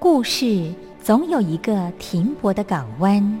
故事总有一个停泊的港湾。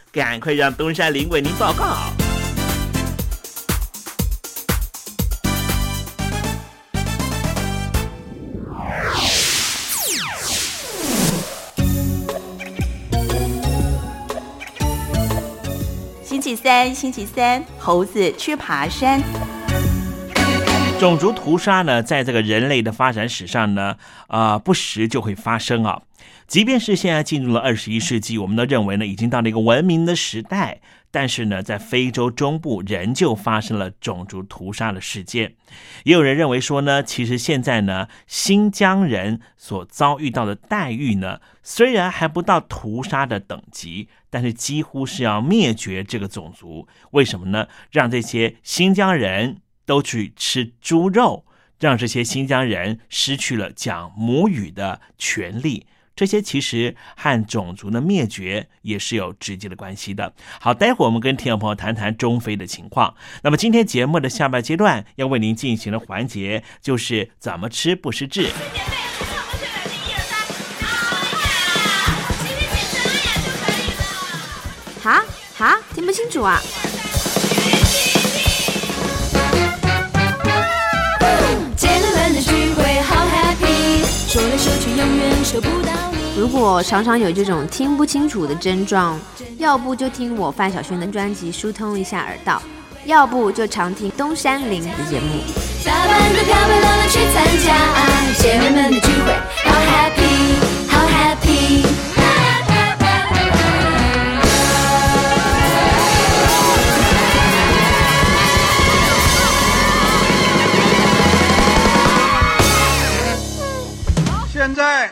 赶快让东山林为您报告。星期三，星期三，猴子去爬山。种族屠杀呢，在这个人类的发展史上呢，啊、不时就会发生啊。即便是现在进入了二十一世纪，我们都认为呢，已经到了一个文明的时代，但是呢，在非洲中部仍旧发生了种族屠杀的事件。也有人认为说呢，其实现在呢，新疆人所遭遇到的待遇呢，虽然还不到屠杀的等级，但是几乎是要灭绝这个种族。为什么呢？让这些新疆人都去吃猪肉，让这些新疆人失去了讲母语的权利。这些其实和种族的灭绝也是有直接的关系的。好，待会儿我们跟听众朋友谈谈中非的情况。那么今天节目的下半阶段要为您进行的环节就是怎么吃不失智。好好，听不清楚啊！如果常常有这种听不清楚的症状，要不就听我范晓萱的专辑疏通一下耳道，要不就常听东山林的节目。打扮得漂漂亮亮去参加，姐妹们的聚会好 happy，好 happy。现在，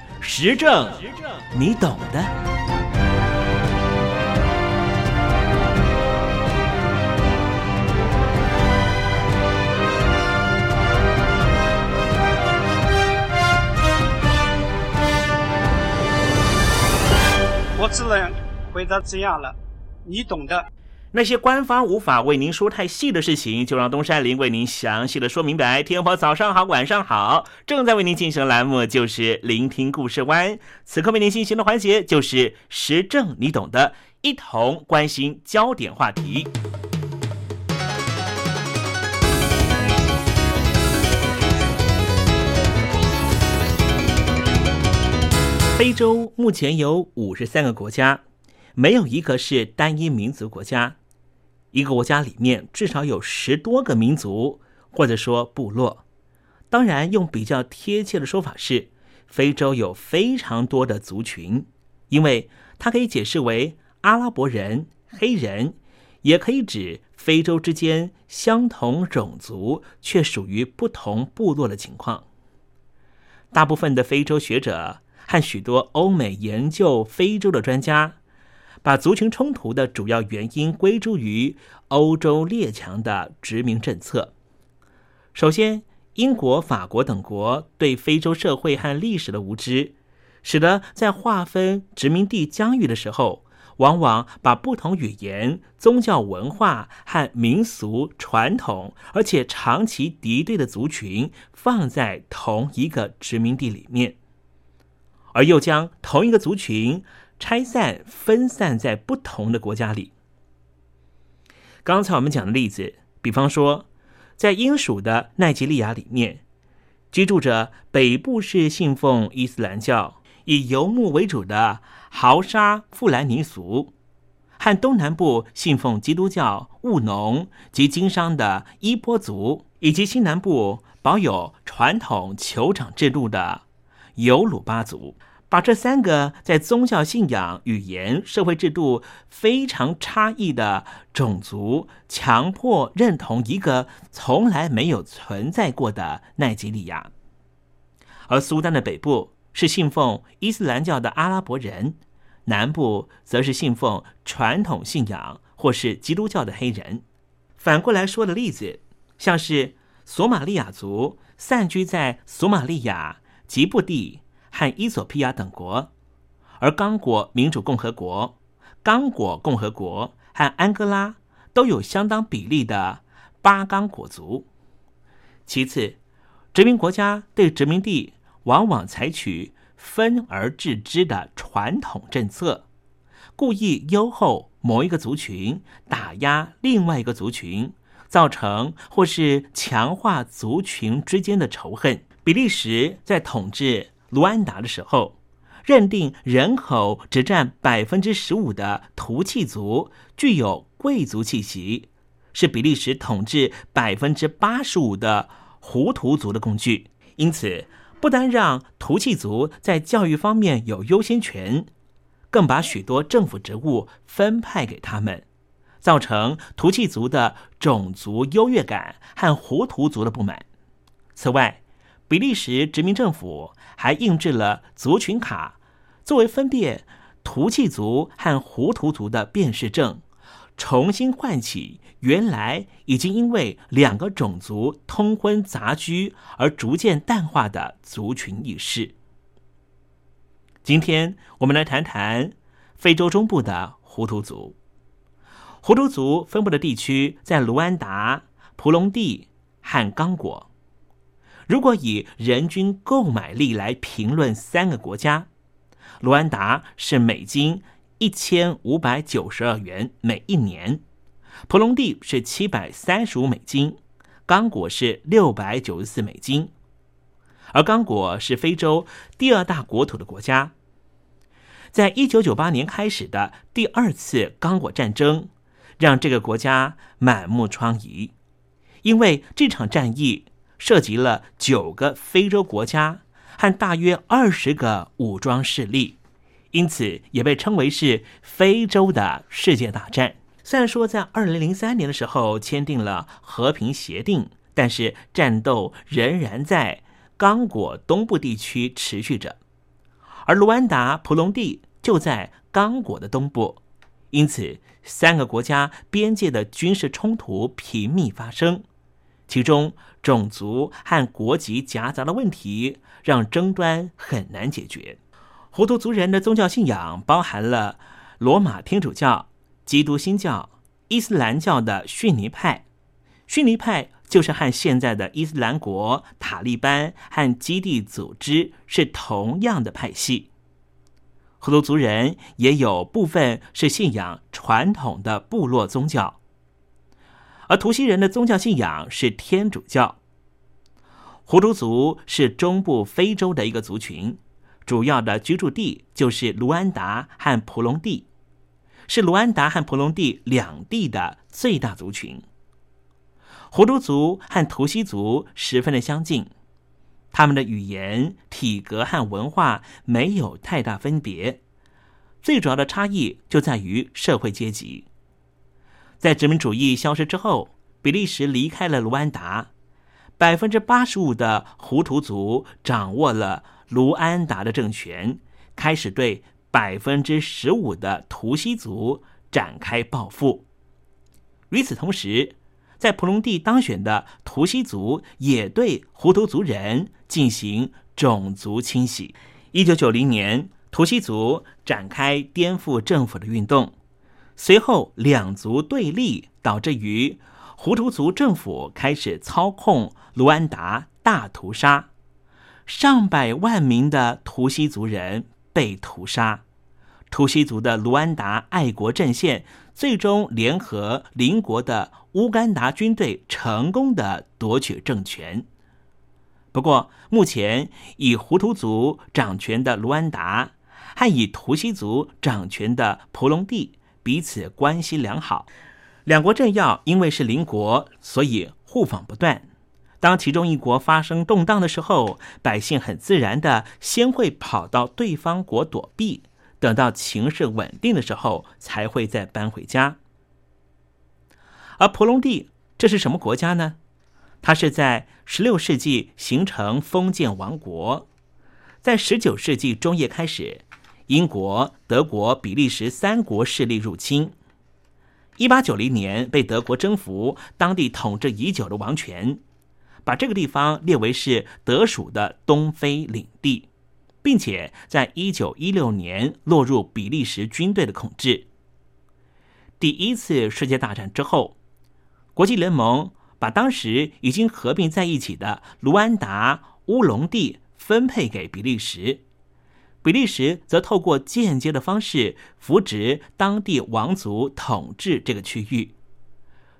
时政，你懂的。我只能回答这样了，你懂的。那些官方无法为您说太细的事情，就让东山林为您详细的说明白。天婆早上好，晚上好，正在为您进行的栏目就是聆听故事湾。此刻为您进行的环节就是时政，你懂的，一同关心焦点话题。非洲目前有五十三个国家，没有一个是单一民族国家。一个国家里面至少有十多个民族，或者说部落。当然，用比较贴切的说法是，非洲有非常多的族群，因为它可以解释为阿拉伯人、黑人、也可以指非洲之间相同种族却属于不同部落的情况。大部分的非洲学者和许多欧美研究非洲的专家，把族群冲突的主要原因归诸于欧洲列强的殖民政策。首先，英国、法国等国对非洲社会和历史的无知，使得在划分殖民地疆域的时候，往往把不同语言、宗教文化和民俗传统，而且长期敌对的族群放在同一个殖民地里面，而又将同一个族群拆散、分散在不同的国家里。刚才我们讲的例子，比方说，在英属的奈及利亚里面，居住着北部是信奉伊斯兰教、以游牧为主的。豪沙富兰尼族和东南部信奉基督教、务农及经商的伊波族，以及西南部保有传统酋长制度的尤鲁巴族，把这三个在宗教信仰、语言、社会制度非常差异的种族，强迫认同一个从来没有存在过的奈及利亚，而苏丹的北部。是信奉伊斯兰教的阿拉伯人，南部则是信奉传统信仰或是基督教的黑人。反过来说的例子，像是索马利亚族散居在索马利亚、吉布地和伊索比亚等国，而刚果民主共和国、刚果共和国和安哥拉都有相当比例的巴刚果族。其次，殖民国家对殖民地。往往采取分而治之的传统政策，故意优厚某一个族群，打压另外一个族群，造成或是强化族群之间的仇恨。比利时在统治卢安达的时候，认定人口只占百分之十五的图契族具有贵族气息，是比利时统治百分之八十五的胡图族的工具，因此。不单让图契族在教育方面有优先权，更把许多政府职务分派给他们，造成图契族的种族优越感和胡图族的不满。此外，比利时殖民政府还印制了族群卡，作为分辨图契族和胡图族的辨识证。重新唤起原来已经因为两个种族通婚杂居而逐渐淡化的族群意识。今天我们来谈谈非洲中部的胡图族。胡图族分布的地区在卢安达、蒲隆地和刚果。如果以人均购买力来评论三个国家，卢安达是美金。一千五百九十二元每一年，普隆地是七百三十五美金，刚果是六百九十四美金，而刚果是非洲第二大国土的国家。在一九九八年开始的第二次刚果战争，让这个国家满目疮痍，因为这场战役涉及了九个非洲国家和大约二十个武装势力。因此，也被称为是非洲的世界大战。虽然说在二零零三年的时候签订了和平协定，但是战斗仍然在刚果东部地区持续着，而卢安达、普隆地就在刚果的东部，因此三个国家边界的军事冲突频密发生，其中种族和国籍夹杂的问题让争端很难解决。胡图族人的宗教信仰包含了罗马天主教、基督新教、伊斯兰教的逊尼派。逊尼派就是和现在的伊斯兰国、塔利班和基地组织是同样的派系。胡图族人也有部分是信仰传统的部落宗教，而图西人的宗教信仰是天主教。胡图族是中部非洲的一个族群。主要的居住地就是卢安达和普隆地，是卢安达和普隆地两地的最大族群。胡图族和图西族十分的相近，他们的语言、体格和文化没有太大分别，最主要的差异就在于社会阶级。在殖民主义消失之后，比利时离开了卢安达，百分之八十五的胡图族掌握了卢安达的政权，开始对百分之十五的图西族展开报复。与此同时，在普隆蒂当选的图西族也对胡图族人进行种族清洗。一九九零年，图西族展开颠覆政府的运动，随后两族对立，导致于胡图族政府开始操控卢安达大屠杀，上百万名的图西族人被屠杀。图西族的卢安达爱国阵线最终联合邻国的乌干达军队，成功的夺取政权。不过，目前以胡图族掌权的卢安达和以图西族掌权的蒲隆地彼此关系良好，两国政要因为是邻国，所以互访不断。当其中一国发生动荡的时候，百姓很自然的先会跑到对方国躲避。等到情势稳定的时候，才会再搬回家。而婆隆地这是什么国家呢？它是在十六世纪形成封建王国，在十九世纪中叶开始，英国、德国、比利时三国势力入侵。一八九零年被德国征服，当地统治已久的王权，把这个地方列为是德属的东非领地。并且在一九一六年落入比利时军队的控制。第一次世界大战之后，国际联盟把当时已经合并在一起的卢安达乌龙地分配给比利时，比利时则透过间接的方式扶植当地王族统治这个区域，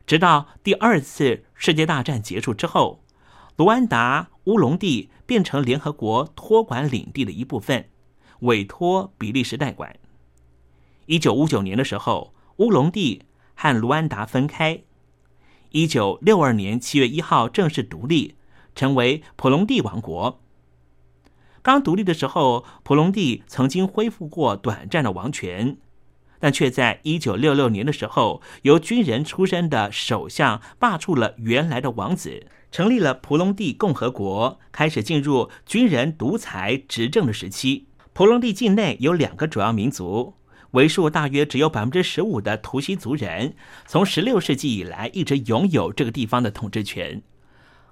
直到第二次世界大战结束之后，卢安达乌龙地。变成联合国托管领地的一部分，委托比利时代管。一九五九年的时候，乌龙地和卢安达分开。一九六二年七月一号正式独立，成为普隆地王国。刚独立的时候，普隆蒂曾经恢复过短暂的王权，但却在一九六六年的时候，由军人出身的首相罢黜了原来的王子。成立了普隆蒂共和国，开始进入军人独裁执政的时期。普隆蒂境内有两个主要民族，为数大约只有百分之十五的图西族人，从十六世纪以来一直拥有这个地方的统治权，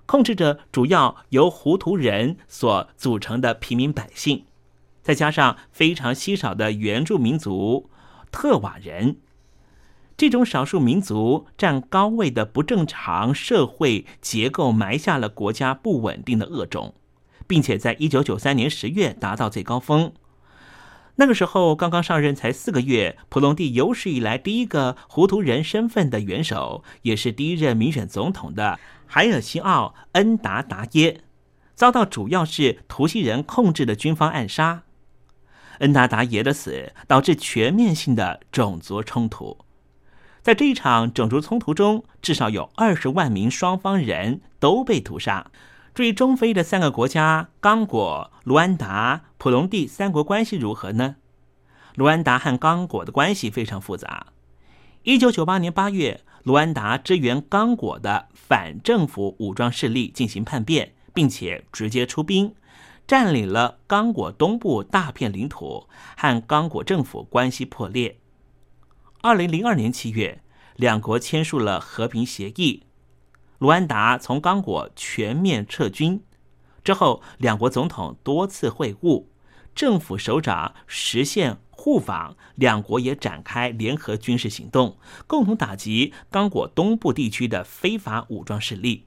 控制着主要由胡图人所组成的平民百姓，再加上非常稀少的原住民族特瓦人。这种少数民族占高位的不正常社会结构，埋下了国家不稳定的恶种，并且在一九九三年十月达到最高峰。那个时候刚刚上任才四个月，普隆蒂有史以来第一个胡图人身份的元首，也是第一任民选总统的海尔西奥恩达达耶，遭到主要是图西人控制的军方暗杀。恩达达耶的死导致全面性的种族冲突。在这一场种族冲突中，至少有二十万名双方人都被屠杀。至于中非的三个国家——刚果、卢安达、普隆蒂三国关系如何呢？卢安达和刚果的关系非常复杂。一九九八年八月，卢安达支援刚果的反政府武装势力进行叛变，并且直接出兵，占领了刚果东部大片领土，和刚果政府关系破裂。二零零二年七月，两国签署了和平协议。卢安达从刚果全面撤军之后，两国总统多次会晤，政府首长实现互访，两国也展开联合军事行动，共同打击刚果东部地区的非法武装势力。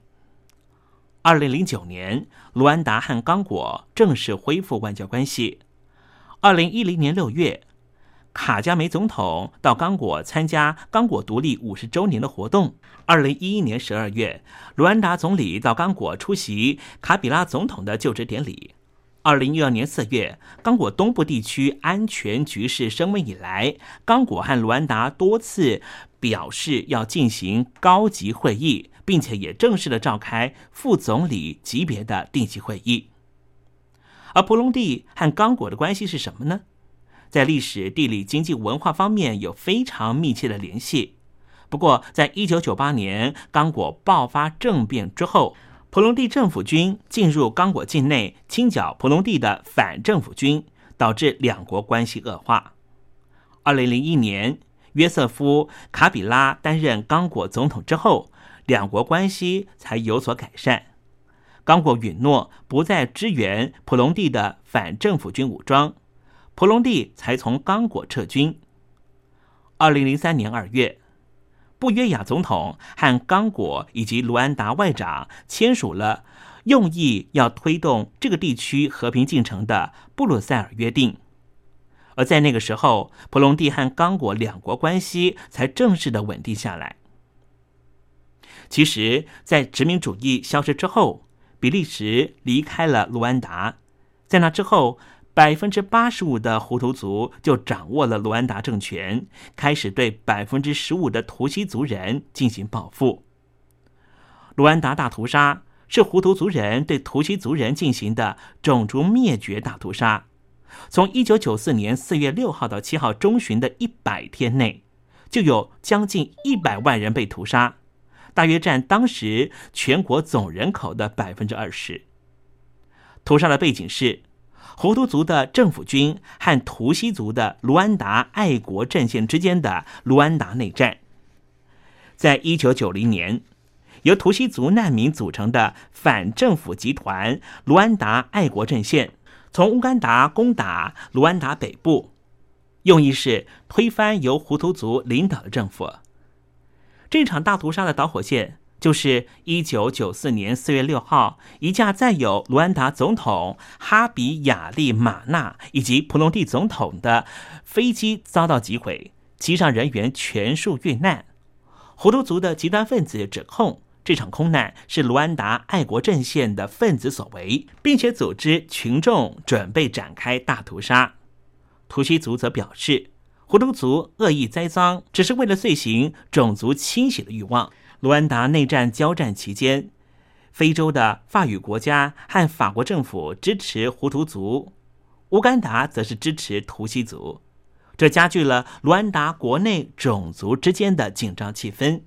二零零九年，卢安达和刚果正式恢复外交关系。二零一零年六月。卡加梅总统到刚果参加刚果独立五十周年的活动。二零一一年十二月，卢安达总理到刚果出席卡比拉总统的就职典礼。二零一二年四月，刚果东部地区安全局势升温以来，刚果和卢安达多次表示要进行高级会议，并且也正式的召开副总理级别的定期会议。而普隆地和刚果的关系是什么呢？在历史、地理、经济、文化方面有非常密切的联系。不过，在一九九八年刚果爆发政变之后，普隆蒂政府军进入刚果境内清剿普隆蒂的反政府军，导致两国关系恶化。二零零一年，约瑟夫·卡比拉担任刚果总统之后，两国关系才有所改善。刚果允诺不再支援普隆蒂的反政府军武装，普隆蒂才从刚果撤军。二零零三年二月。布约亚总统和刚果以及卢安达外长签署了用意要推动这个地区和平进程的布鲁塞尔约定，而在那个时候，普隆蒂和刚果两国关系才正式的稳定下来。其实，在殖民主义消失之后，比利时离开了卢安达，在那之后。百分之八十五的胡图族就掌握了卢安达政权，开始对百分之十五的图西族人进行报复。卢安达大屠杀是胡图族人对图西族人进行的种族灭绝大屠杀。从一九九四年四月六号到七号中旬的一百天内，就有将近一百万人被屠杀，大约占当时全国总人口的百分之二十。屠杀的背景是。胡图族的政府军和图西族的卢安达爱国阵线之间的卢安达内战，在一九九零年，由图西族难民组成的反政府集团卢安达爱国阵线，从乌干达攻打卢安达北部，用意是推翻由胡图族领导的政府。这场大屠杀的导火线。就是一九九四年四月六号，一架载有卢安达总统哈比亚利马纳以及普隆蒂总统的飞机遭到击毁，机上人员全数遇难。胡图族的极端分子指控这场空难是卢安达爱国阵线的分子所为，并且组织群众准备展开大屠杀。图西族则表示，胡图族恶意栽赃，只是为了遂行种族清洗的欲望。卢安达内战交战期间，非洲的法语国家和法国政府支持胡图族，乌干达则是支持图西族，这加剧了卢安达国内种族之间的紧张气氛。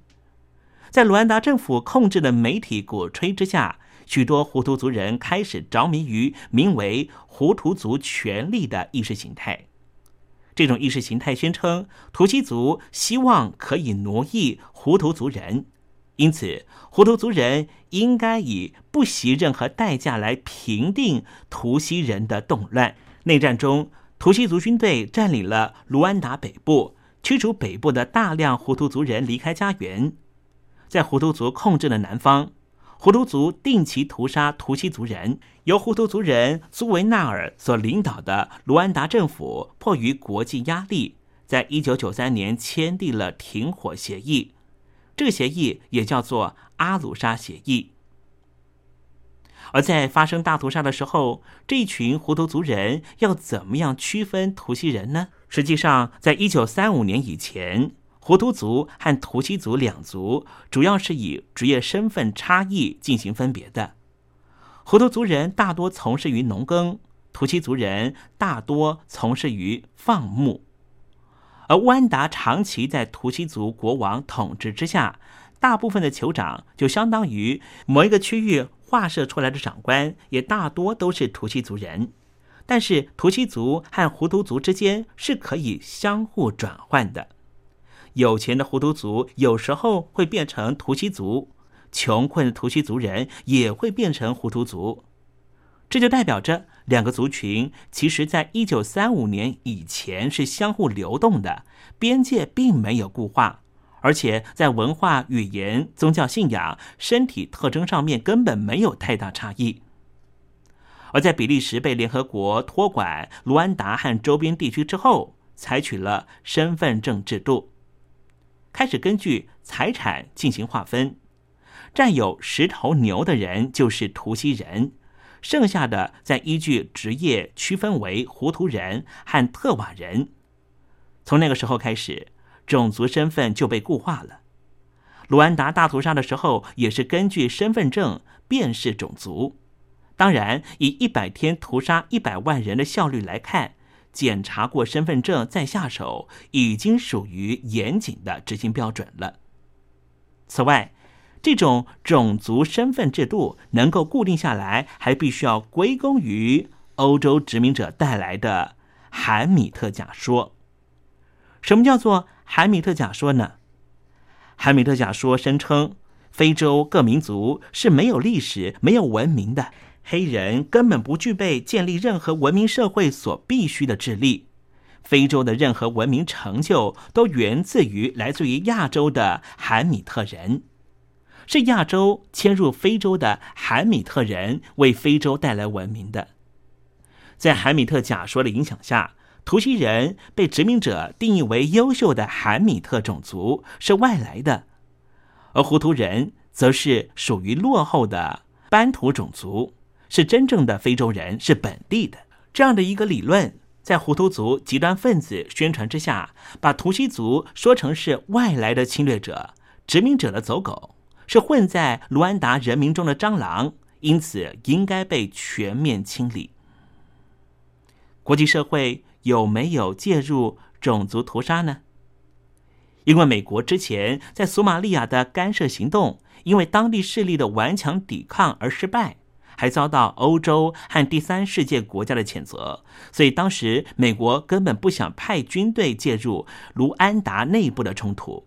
在卢安达政府控制的媒体鼓吹之下，许多胡图族人开始着迷于名为“胡图族权利”的意识形态。这种意识形态宣称，图西族希望可以奴役胡图族人。因此，胡图族人应该以不惜任何代价来平定图西人的动乱。内战中，图西族军队占领了卢安达北部，驱逐北部的大量胡图族人离开家园。在胡图族控制的南方，胡图族定期屠杀图西族人。由胡图族人苏维纳尔所领导的卢安达政府，迫于国际压力，在一九九三年签订了停火协议。这个协议也叫做阿鲁沙协议。而在发生大屠杀的时候，这一群胡图族人要怎么样区分图西人呢？实际上，在一九三五年以前，胡图族和图西族两族主要是以职业身份差异进行分别的。胡图族人大多从事于农耕，图西族人大多从事于放牧。而乌安达长期在图西族国王统治之下，大部分的酋长就相当于某一个区域划设出来的长官，也大多都是图西族人。但是图西族和胡图族之间是可以相互转换的，有钱的胡图族有时候会变成图西族，穷困的图西族人也会变成胡图族，这就代表着。两个族群其实，在一九三五年以前是相互流动的，边界并没有固化，而且在文化、语言、宗教信仰、身体特征上面根本没有太大差异。而在比利时被联合国托管卢安达和周边地区之后，采取了身份证制度，开始根据财产进行划分，占有十头牛的人就是图西人。剩下的再依据职业区分为胡图人和特瓦人。从那个时候开始，种族身份就被固化了。卢安达大屠杀的时候，也是根据身份证辨识种族。当然，以一百天屠杀一百万人的效率来看，检查过身份证再下手，已经属于严谨的执行标准了。此外，这种种族身份制度能够固定下来，还必须要归功于欧洲殖民者带来的海米特假说。什么叫做海米特假说呢？海米特假说声称，非洲各民族是没有历史、没有文明的，黑人根本不具备建立任何文明社会所必须的智力。非洲的任何文明成就都源自于来自于亚洲的海米特人。是亚洲迁入非洲的韩米特人为非洲带来文明的。在韩米特假说的影响下，图西人被殖民者定义为优秀的韩米特种族，是外来的；而胡图人则是属于落后的班图种族，是真正的非洲人，是本地的。这样的一个理论，在胡图族极端分子宣传之下，把图西族说成是外来的侵略者、殖民者的走狗。是混在卢安达人民中的蟑螂，因此应该被全面清理。国际社会有没有介入种族屠杀呢？因为美国之前在索马利亚的干涉行动，因为当地势力的顽强抵抗而失败，还遭到欧洲和第三世界国家的谴责，所以当时美国根本不想派军队介入卢安达内部的冲突。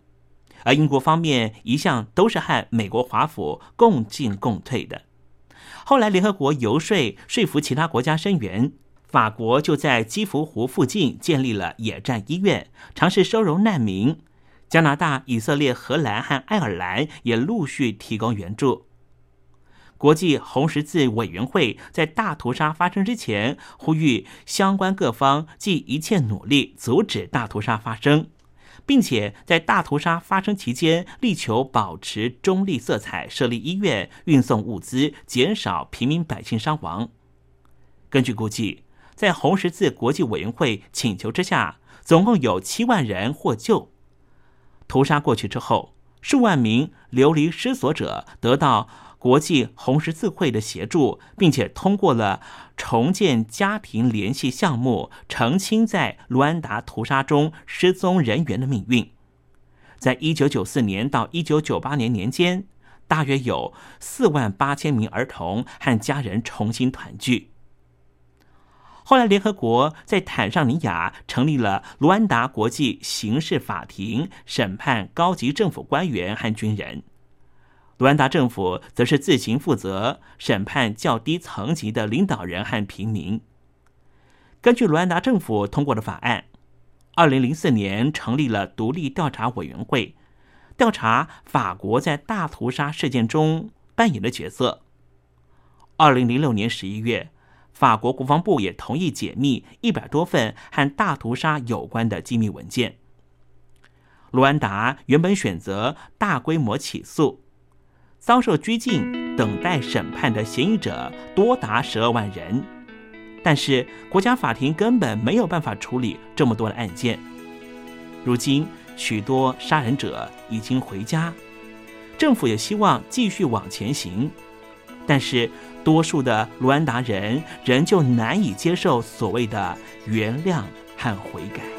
而英国方面一向都是和美国华府共进共退的。后来联合国游说说服其他国家声援，法国就在基福湖附近建立了野战医院，尝试收容难民。加拿大、以色列、荷兰和爱尔兰也陆续提供援助。国际红十字委员会在大屠杀发生之前，呼吁相关各方尽一切努力阻止大屠杀发生。并且在大屠杀发生期间，力求保持中立色彩，设立医院，运送物资，减少平民百姓伤亡。根据估计，在红十字国际委员会请求之下，总共有七万人获救。屠杀过去之后，数万名流离失所者得到。国际红十字会的协助，并且通过了重建家庭联系项目，澄清在卢安达屠杀中失踪人员的命运。在一九九四年到一九九八年年间，大约有四万八千名儿童和家人重新团聚。后来，联合国在坦桑尼亚成立了卢安达国际刑事法庭，审判高级政府官员和军人。卢安达政府则是自行负责审判较低层级的领导人和平民。根据卢安达政府通过的法案，二零零四年成立了独立调查委员会，调查法国在大屠杀事件中扮演的角色。二零零六年十一月，法国国防部也同意解密一百多份和大屠杀有关的机密文件。卢安达原本选择大规模起诉。遭受拘禁、等待审判的嫌疑者多达十二万人，但是国家法庭根本没有办法处理这么多的案件。如今，许多杀人者已经回家，政府也希望继续往前行，但是多数的卢安达人仍旧难以接受所谓的原谅和悔改。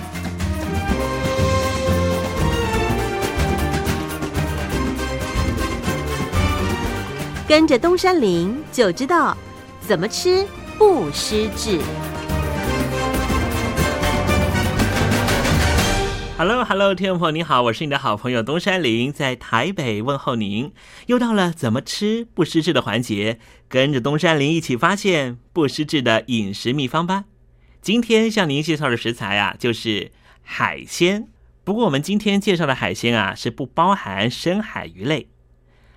跟着东山林就知道怎么吃不失智。Hello，Hello，听众朋友你好，我是你的好朋友东山林，在台北问候您。又到了怎么吃不失智的环节，跟着东山林一起发现不失智的饮食秘方吧。今天向您介绍的食材啊，就是海鲜。不过我们今天介绍的海鲜啊，是不包含深海鱼类。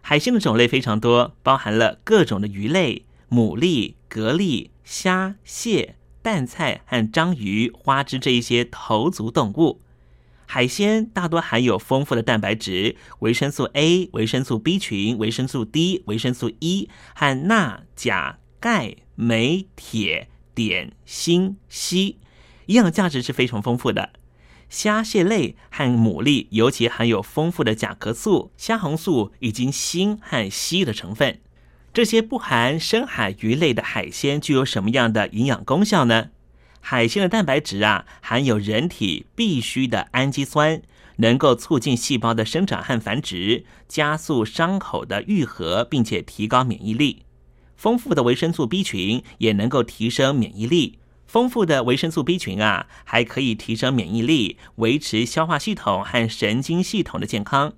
海鲜的种类非常多，包含了各种的鱼类、牡蛎、蛤蜊、虾、蟹、淡菜和章鱼、花枝这一些头足动物。海鲜大多含有丰富的蛋白质、维生素 A、维生素 B 群、维生素 D、维生素 E 和钠、钾、钙、镁、铁、碘、锌、硒，营养价值是非常丰富的。虾蟹类和牡蛎尤其含有丰富的甲壳素、虾红素以及锌和硒的成分。这些不含深海鱼类的海鲜具有什么样的营养功效呢？海鲜的蛋白质啊，含有人体必需的氨基酸，能够促进细胞的生长和繁殖，加速伤口的愈合，并且提高免疫力。丰富的维生素 B 群也能够提升免疫力。丰富的维生素 B 群啊，还可以提升免疫力，维持消化系统和神经系统的健康。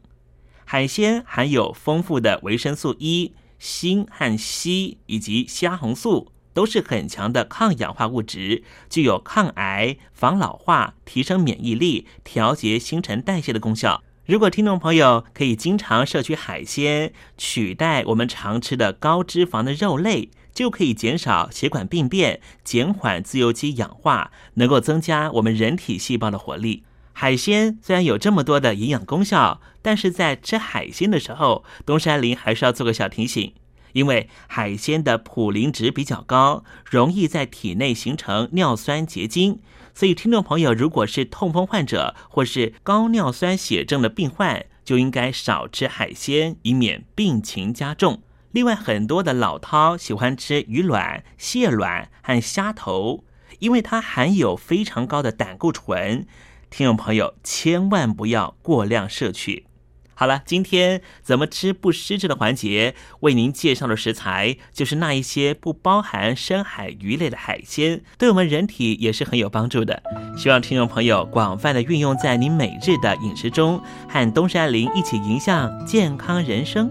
海鲜含有丰富的维生素 E、锌和硒，以及虾红素，都是很强的抗氧化物质，具有抗癌、防老化、提升免疫力、调节新陈代谢的功效。如果听众朋友可以经常摄取海鲜，取代我们常吃的高脂肪的肉类，就可以减少血管病变，减缓自由基氧化，能够增加我们人体细胞的活力。海鲜虽然有这么多的营养功效，但是在吃海鲜的时候，东山林还是要做个小提醒，因为海鲜的普林值比较高，容易在体内形成尿酸结晶。所以，听众朋友，如果是痛风患者或是高尿酸血症的病患，就应该少吃海鲜，以免病情加重。另外，很多的老饕喜欢吃鱼卵、蟹卵和虾头，因为它含有非常高的胆固醇。听众朋友，千万不要过量摄取。好了，今天怎么吃不失智的环节，为您介绍的食材就是那一些不包含深海鱼类的海鲜，对我们人体也是很有帮助的。希望听众朋友广泛的运用在您每日的饮食中，和东山林一起迎向健康人生。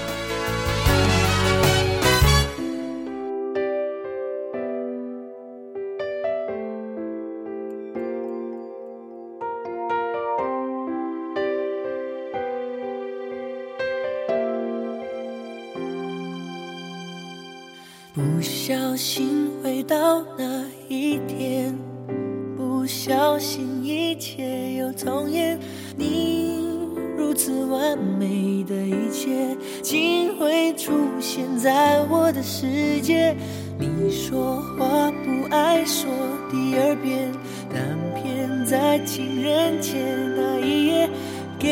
小心回到那一天，不小心一切又重演。你如此完美的一切，竟会出现在我的世界。你说话不爱说第二遍，但偏在情人节那一夜给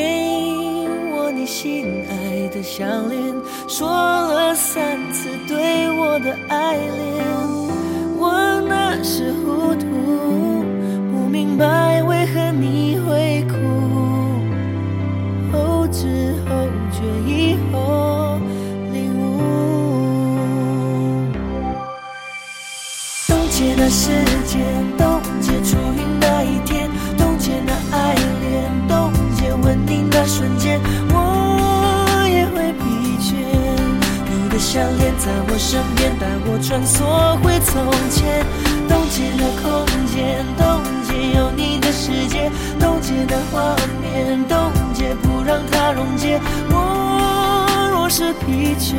我你心爱的项链，说了三次对我的爱恋。我那时糊涂，不明白为何你项链在我身边，带我穿梭回从前。冻结的空间，冻结有你的世界，冻结的画面，冻结不让它溶解。我若是疲倦，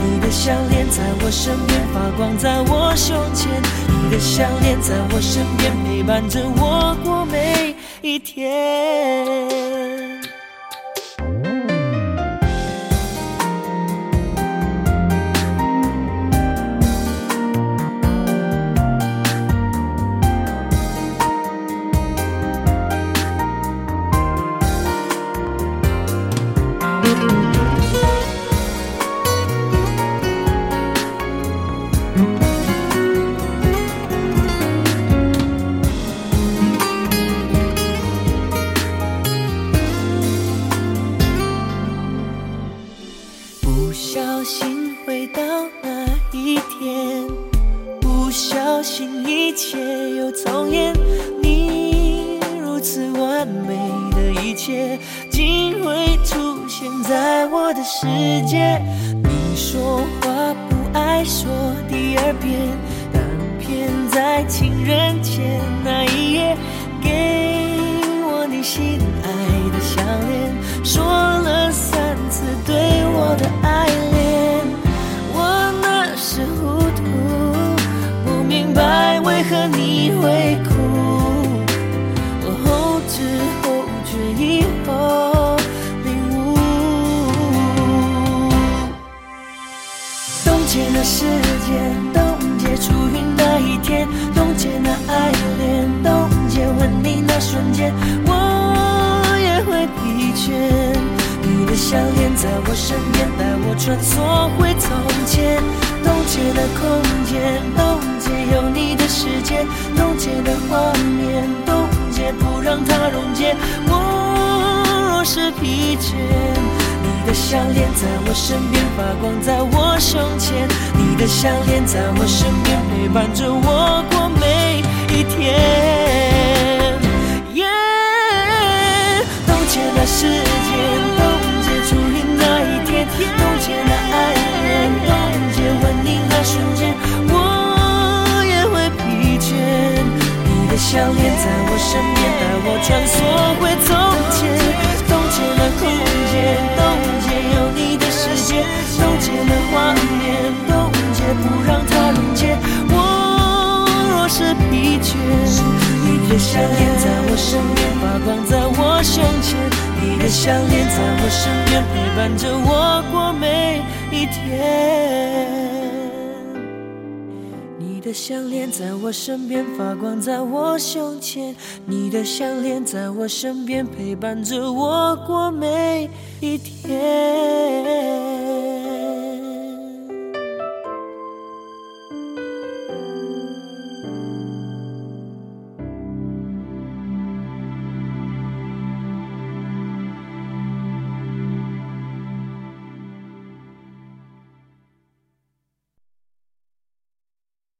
你的项链在我身边发光，在我胸前。你的项链在我身边陪伴着我过每一天。做回从前。冻结了空间，冻结有你的世界，冻结的画面，冻结不让它溶解。我若是疲倦。你的项链在我身边发光，在我胸前。你的项链在我身边陪伴着我过每一天。耶，冻结了时间瞬间，我也会疲倦。你的项链在我身边，带我穿梭回从前。冻结了空间，冻结有你的世界，冻结了画面，冻结不让它溶解。我若是疲倦，你的项链在我身边发光，在我胸前。你的项链在我身边陪伴着我过每一天。的项链在我身边发光，在我胸前。你的项链在我身边陪伴着我过每一天。